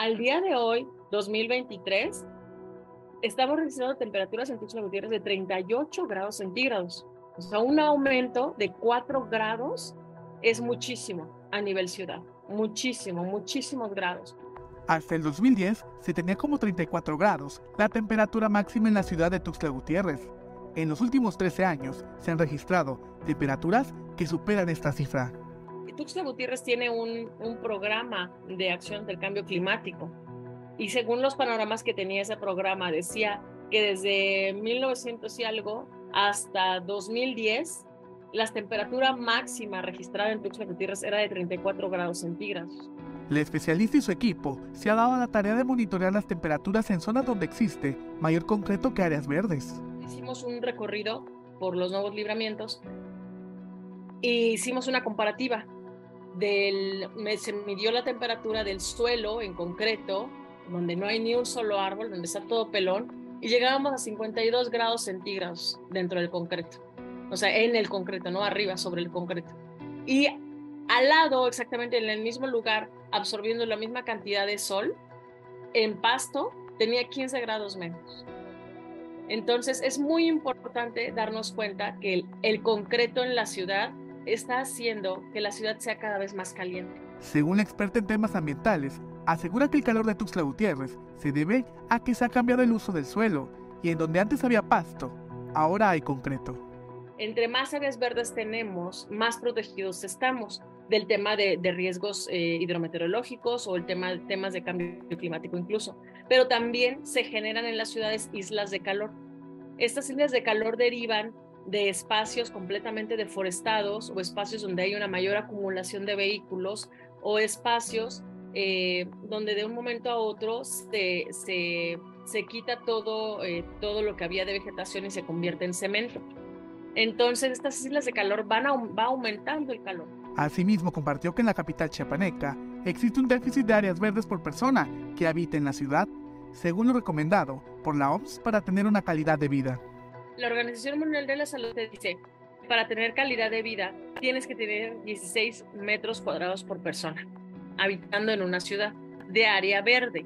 Al día de hoy, 2023, estamos registrando temperaturas en Tuxtla Gutiérrez de 38 grados centígrados. O sea, un aumento de 4 grados es muchísimo a nivel ciudad. Muchísimo, muchísimos grados. Hasta el 2010 se tenía como 34 grados la temperatura máxima en la ciudad de Tuxtla Gutiérrez. En los últimos 13 años se han registrado temperaturas que superan esta cifra. Tuxtla Gutiérrez tiene un, un programa de acción del cambio climático y según los panoramas que tenía ese programa decía que desde 1900 y algo hasta 2010 la temperatura máxima registrada en Tuxtla Gutiérrez era de 34 grados centígrados. La especialista y su equipo se ha dado la tarea de monitorear las temperaturas en zonas donde existe mayor concreto que áreas verdes. Hicimos un recorrido por los nuevos libramientos e hicimos una comparativa. Del, se midió la temperatura del suelo en concreto, donde no hay ni un solo árbol, donde está todo pelón, y llegábamos a 52 grados centígrados dentro del concreto. O sea, en el concreto, no arriba, sobre el concreto. Y al lado, exactamente en el mismo lugar, absorbiendo la misma cantidad de sol, en pasto tenía 15 grados menos. Entonces es muy importante darnos cuenta que el, concreto en la ciudad está haciendo que la ciudad sea cada vez más caliente. Según la experta en temas ambientales, asegura que el calor de Tuxtla Gutiérrez se debe a que se ha cambiado el uso del suelo y en donde antes había pasto, ahora hay concreto. Entre más áreas verdes tenemos, más protegidos estamos del tema de, riesgos eh, hidrometeorológicos o el tema temas de cambio climático incluso. Pero también se generan en las ciudades islas de calor. Estas islas de calor derivan de espacios completamente deforestados o espacios donde hay una mayor acumulación de vehículos o espacios eh, donde de un momento a otro se, se, quita todo, eh, todo lo que había de vegetación y se convierte en cemento. Entonces estas islas de calor van va aumentando el calor. Asimismo, compartió que en la capital chiapaneca existe un déficit de áreas verdes por persona que habita en la ciudad, según lo recomendado por la OMS para tener una calidad de vida. La Organización Mundial de la Salud te dice, para tener calidad de vida tienes que tener 16 metros cuadrados por persona, habitando en una ciudad de área verde.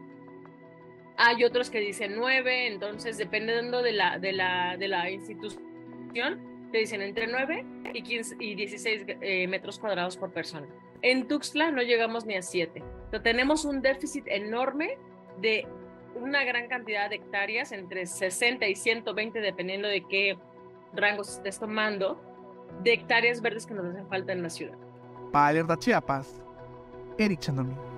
Hay otros que dicen 9, entonces dependiendo de la, de la, de la institución, te dicen entre 9 y, 15, y 16 eh, metros cuadrados por persona. En Tuxtla no llegamos ni a 7. tenemos un déficit enorme de una gran cantidad de hectáreas, entre 60 y 120, dependiendo de qué rangos estés tomando, de hectáreas verdes que nos hacen falta en la ciudad. Para Chiapas, Eric Chandomi.